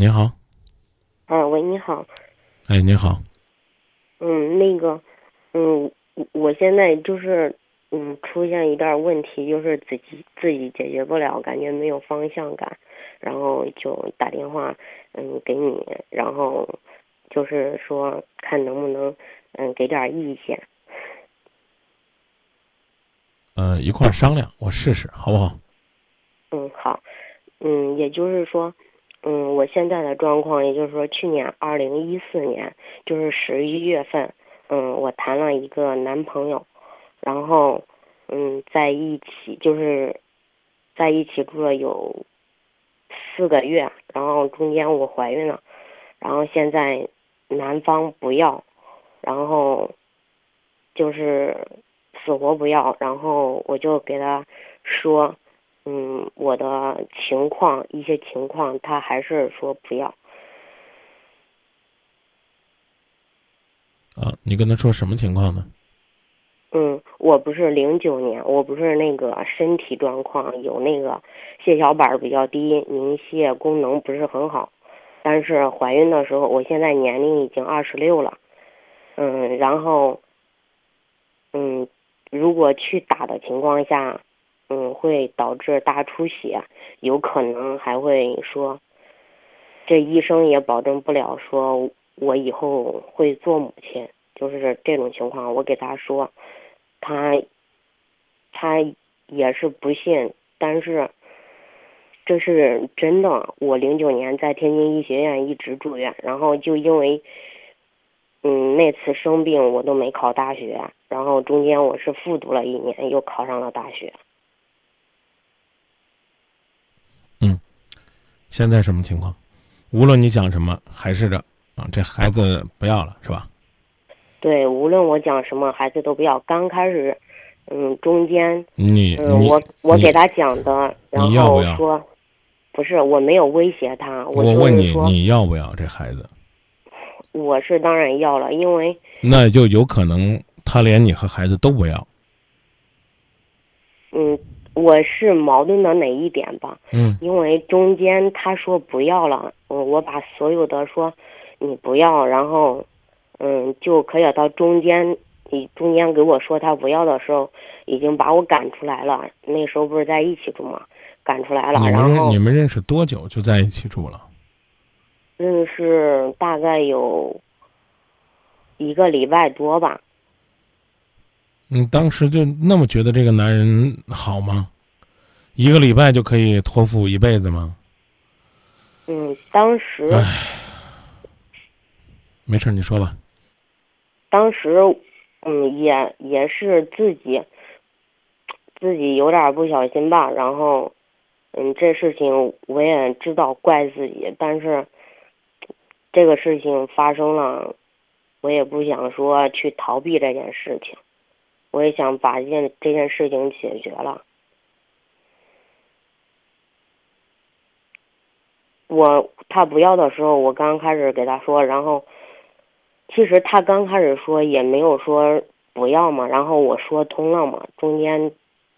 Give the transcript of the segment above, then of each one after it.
你好，啊，喂，你好，哎，你好，嗯，那个，嗯，我我现在就是，嗯，出现一点问题，就是自己自己解决不了，感觉没有方向感，然后就打电话，嗯，给你，然后就是说看能不能，嗯，给点意见。呃，一块儿商量，我试试，好不好？嗯，好，嗯，也就是说，嗯，我现在的状况，也就是说，去年二零一四年，就是十一月份，嗯，我谈了一个男朋友，然后，嗯，在一起就是在一起住了有四个月，然后中间我怀孕了，然后现在男方不要，然后就是死活不要，然后我就给他说。嗯，我的情况一些情况，他还是说不要。啊，你跟他说什么情况呢？嗯，我不是零九年，我不是那个身体状况有那个血小板比较低，凝血功能不是很好，但是怀孕的时候，我现在年龄已经二十六了，嗯，然后，嗯，如果去打的情况下。嗯，会导致大出血，有可能还会说，这医生也保证不了，说我以后会做母亲，就是这种情况。我给他说，他他也是不信，但是这是真的。我零九年在天津医学院一直住院，然后就因为嗯那次生病，我都没考大学，然后中间我是复读了一年，又考上了大学。现在什么情况？无论你讲什么，还是这啊，这孩子不要了，是吧？对，无论我讲什么，孩子都不要。刚开始，嗯，中间，你嗯，我我给他讲的，然你要不要后说，不是，我没有威胁他，我就问你，你要不要这孩子？我是当然要了，因为那就有可能他连你和孩子都不要。嗯，我是矛盾的哪一点吧？嗯因为中间他说不要了，我，我把所有的说你不要，然后嗯就可以到中间，你中间给我说他不要的时候，已经把我赶出来了。那时候不是在一起住嘛，赶出来了，然后认你们认识多久就在一起住了？认识大概有一个礼拜多吧。你当时就那么觉得这个男人好吗？一个礼拜就可以托付一辈子吗？嗯，当时唉没事儿，你说吧。当时，嗯，也也是自己自己有点不小心吧，然后，嗯，这事情我也知道怪自己，但是这个事情发生了，我也不想说去逃避这件事情，我也想把这件这件事情解决了。我他不要的时候，我刚开始给他说，然后其实他刚开始说也没有说不要嘛，然后我说通了嘛，中间，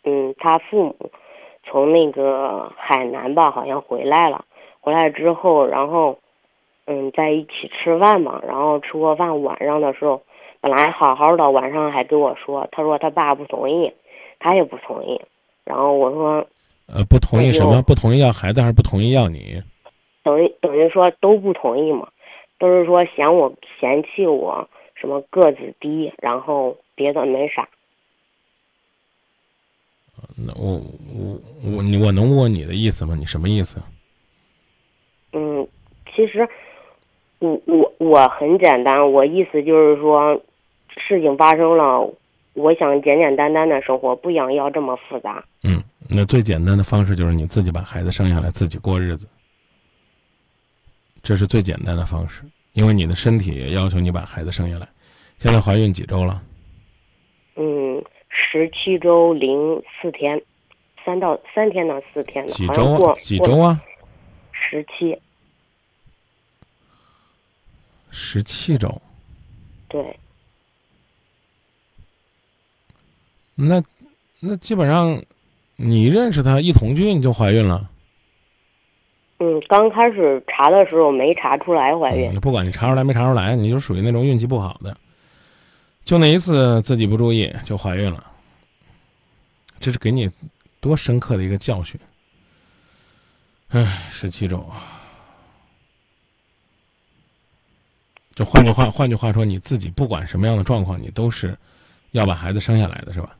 嗯，他父母从那个海南吧，好像回来了，回来之后，然后，嗯，在一起吃饭嘛，然后吃过饭，晚上的时候，本来好好的，晚上还跟我说，他说他爸不同意，他也不同意，然后我说呃，不同意什么？不同意要孩子，还是不同意要你？等于等于说都不同意嘛，都是说嫌我嫌弃我什么个子低，然后别的没啥。那我我我你我能问问你的意思吗？你什么意思？嗯，其实我我我很简单，我意思就是说，事情发生了，我想简简单单的生活，不想要这么复杂。嗯，那最简单的方式就是你自己把孩子生下来，自己过日子，这是最简单的方式。因为你的身体也要求你把孩子生下来。现在怀孕几周了？嗯，十七周零四天，三到三天到四天的，几周啊？几周啊？十七，十七周。对，那那基本上，你认识他一同居你就怀孕了。嗯，刚开始查的时候没查出来怀孕。嗯不管你查出来没查出来，你就属于那种运气不好的。就那一次自己不注意就怀孕了，这是给你多深刻的一个教训。唉，十七周。就换句话，换句话说，你自己不管什么样的状况，你都是要把孩子生下来的，是吧？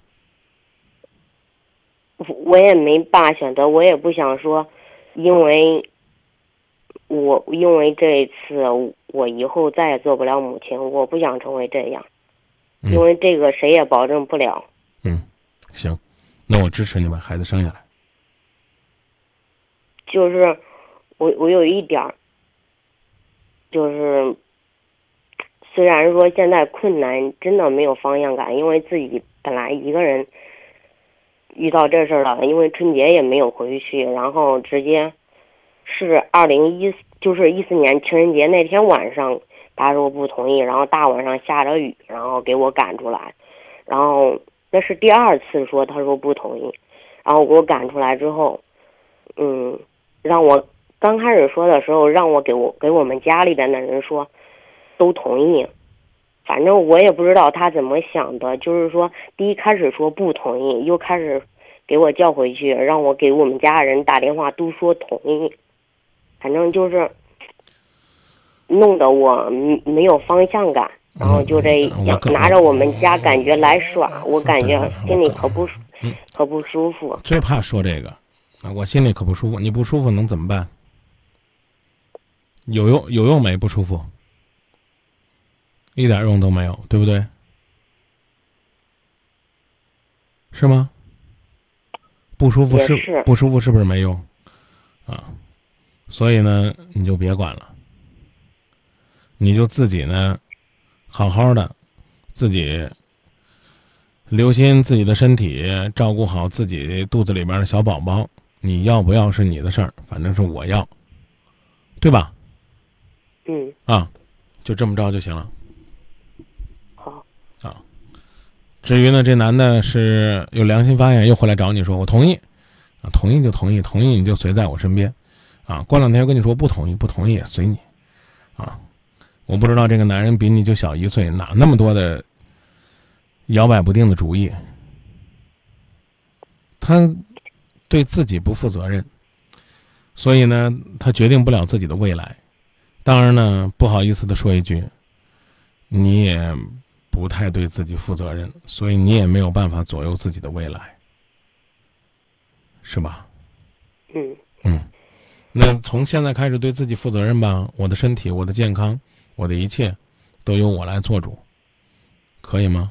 我我也没办法选择，我也不想说，因为我因为这一次，我以后再也做不了母亲，我不想成为这样，嗯因为这个谁也保证不了。嗯，行，那我支持你把孩子生下来。就是我我有一点儿，就是虽然说现在困难，真的没有方向感，因为自己本来一个人遇到这事儿了，因为春节也没有回去，然后直接是二零一就是一四年情人节那天晚上，他说不同意，然后大晚上下着雨，然后给我赶出来，然后那是第二次说他说不同意，然后给我赶出来之后，嗯。让我刚开始说的时候，让我给我给我们家里边的人说，都同意。反正我也不知道他怎么想的，就是说第一开始说不同意，又开始给我叫回去，让我给我们家人打电话，都说同意。反正就是弄得我没有方向感，然后就这样拿着我们家感觉来耍，我感觉心里可不舒嗯可不舒服。最怕说这个啊，我心里可不舒服。你不舒服能怎么办？有用有用没？不舒服，一点用都没有，对不对？是吗？不舒服是是不舒服，是不是没用？啊，所以呢，你就别管了，你就自己呢，好好的，自己留心自己的身体，照顾好自己肚子里边的小宝宝。你要不要是你的事儿，反正是我要，对吧？嗯，啊，就这么着就行了。啊，至于呢，这男的是有良心发现，又回来找你说我同意，啊，同意就同意，同意你就随在我身边，啊，过两天又跟你说不同意，不同意也随你，啊，我不知道这个男人比你就小一岁，哪那么多的摇摆不定的主意，他对自己不负责任，所以呢，他决定不了自己的未来。当然呢，不好意思的说一句，你也不太对自己负责任，所以你也没有办法左右自己的未来，是吧？嗯，嗯，那从现在开始对自己负责任吧。我的身体、我的健康、我的一切，都由我来做主，可以吗？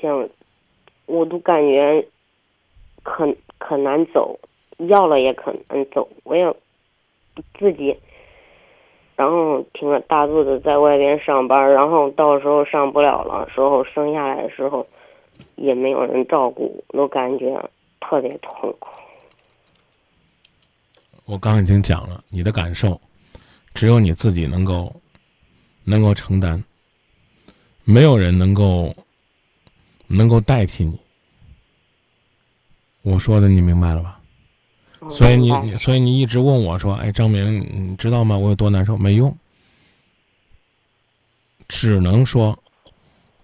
像我都感觉可可难走，要了也可难走，我也自己，然后挺着大肚子在外边上班，然后到时候上不了了时候生下来的时候，也没有人照顾，我都感觉特别痛苦。我刚已经讲了，你的感受，只有你自己能够能够承担，没有人能够能够代替你。我说的你明白了吧？嗯所以你你所以你一直问我说：“哎，张明，你知道吗？我有多难受？”没用，只能说，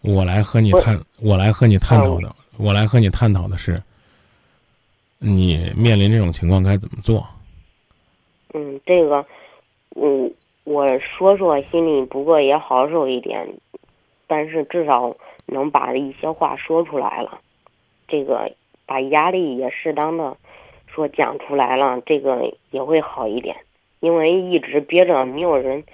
我来和你我探，我来和你探讨嗯的，我来和你探讨的是，你面临这种情况该怎么做。嗯，这个，嗯，我说说心里不过也好受一点，但是至少能把一些话说出来了，这个把压力也适当的说讲出来了，这个也会好一点，因为一直憋着，没有人，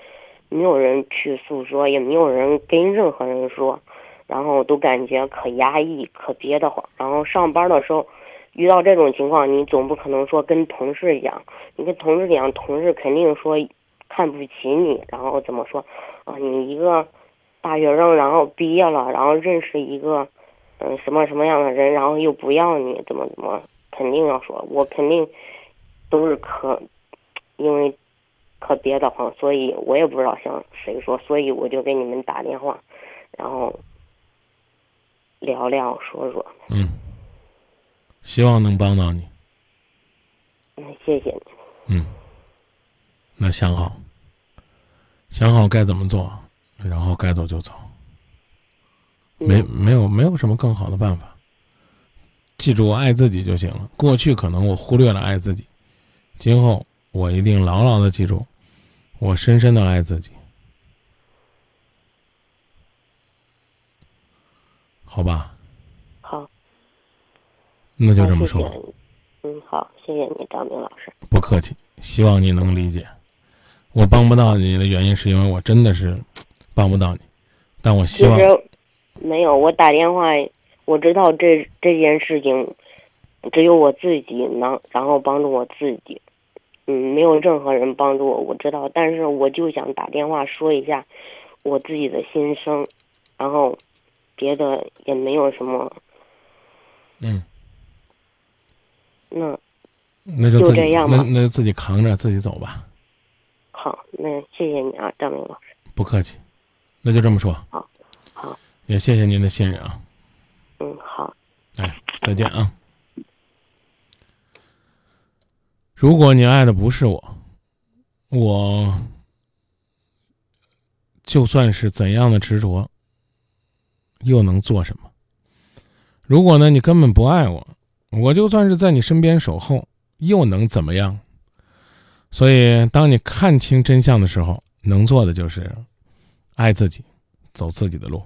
没有人去诉说，也没有人跟任何人说，然后都感觉可压抑、可憋得慌，然后上班的时候。遇到这种情况，你总不可能说跟同事讲，你跟同事讲，同事肯定说看不起你，然后怎么说啊？你一个大学生，然后毕业了，然后认识一个嗯什么什么样的人，然后又不要你，怎么怎么，肯定要说，我肯定都是可，因为可憋得慌，所以我也不知道向谁说，所以我就给你们打电话，然后聊聊说说。嗯，希望能帮到你。嗯，谢谢你。嗯，那想好，想好该怎么做，然后该走就走，没没有没有什么更好的办法。记住，爱自己就行了。过去可能我忽略了爱自己，今后我一定牢牢的记住，我深深的爱自己。好吧。好。那就这么说。嗯，好，谢谢你，张明老师。不客气，希望你能理解。我帮不到你的原因，是因为我真的是帮不到你，但我希望。没有，我打电话。我知道这这件事情，只有我自己能，然后帮助我自己，嗯，没有任何人帮助我。我知道，但是我就想打电话说一下我自己的心声，然后别的也没有什么。嗯。那那就这样吧。那那就自己扛着自己走吧。好，那谢谢你啊，张明老师。不客气，那就这么说。好，好。也谢谢您的信任啊。嗯，好。哎，再见啊！如果你爱的不是我，我就算是怎样的执着，又能做什么？如果呢，你根本不爱我，我就算是在你身边守候，又能怎么样？所以，当你看清真相的时候，能做的就是爱自己，走自己的路。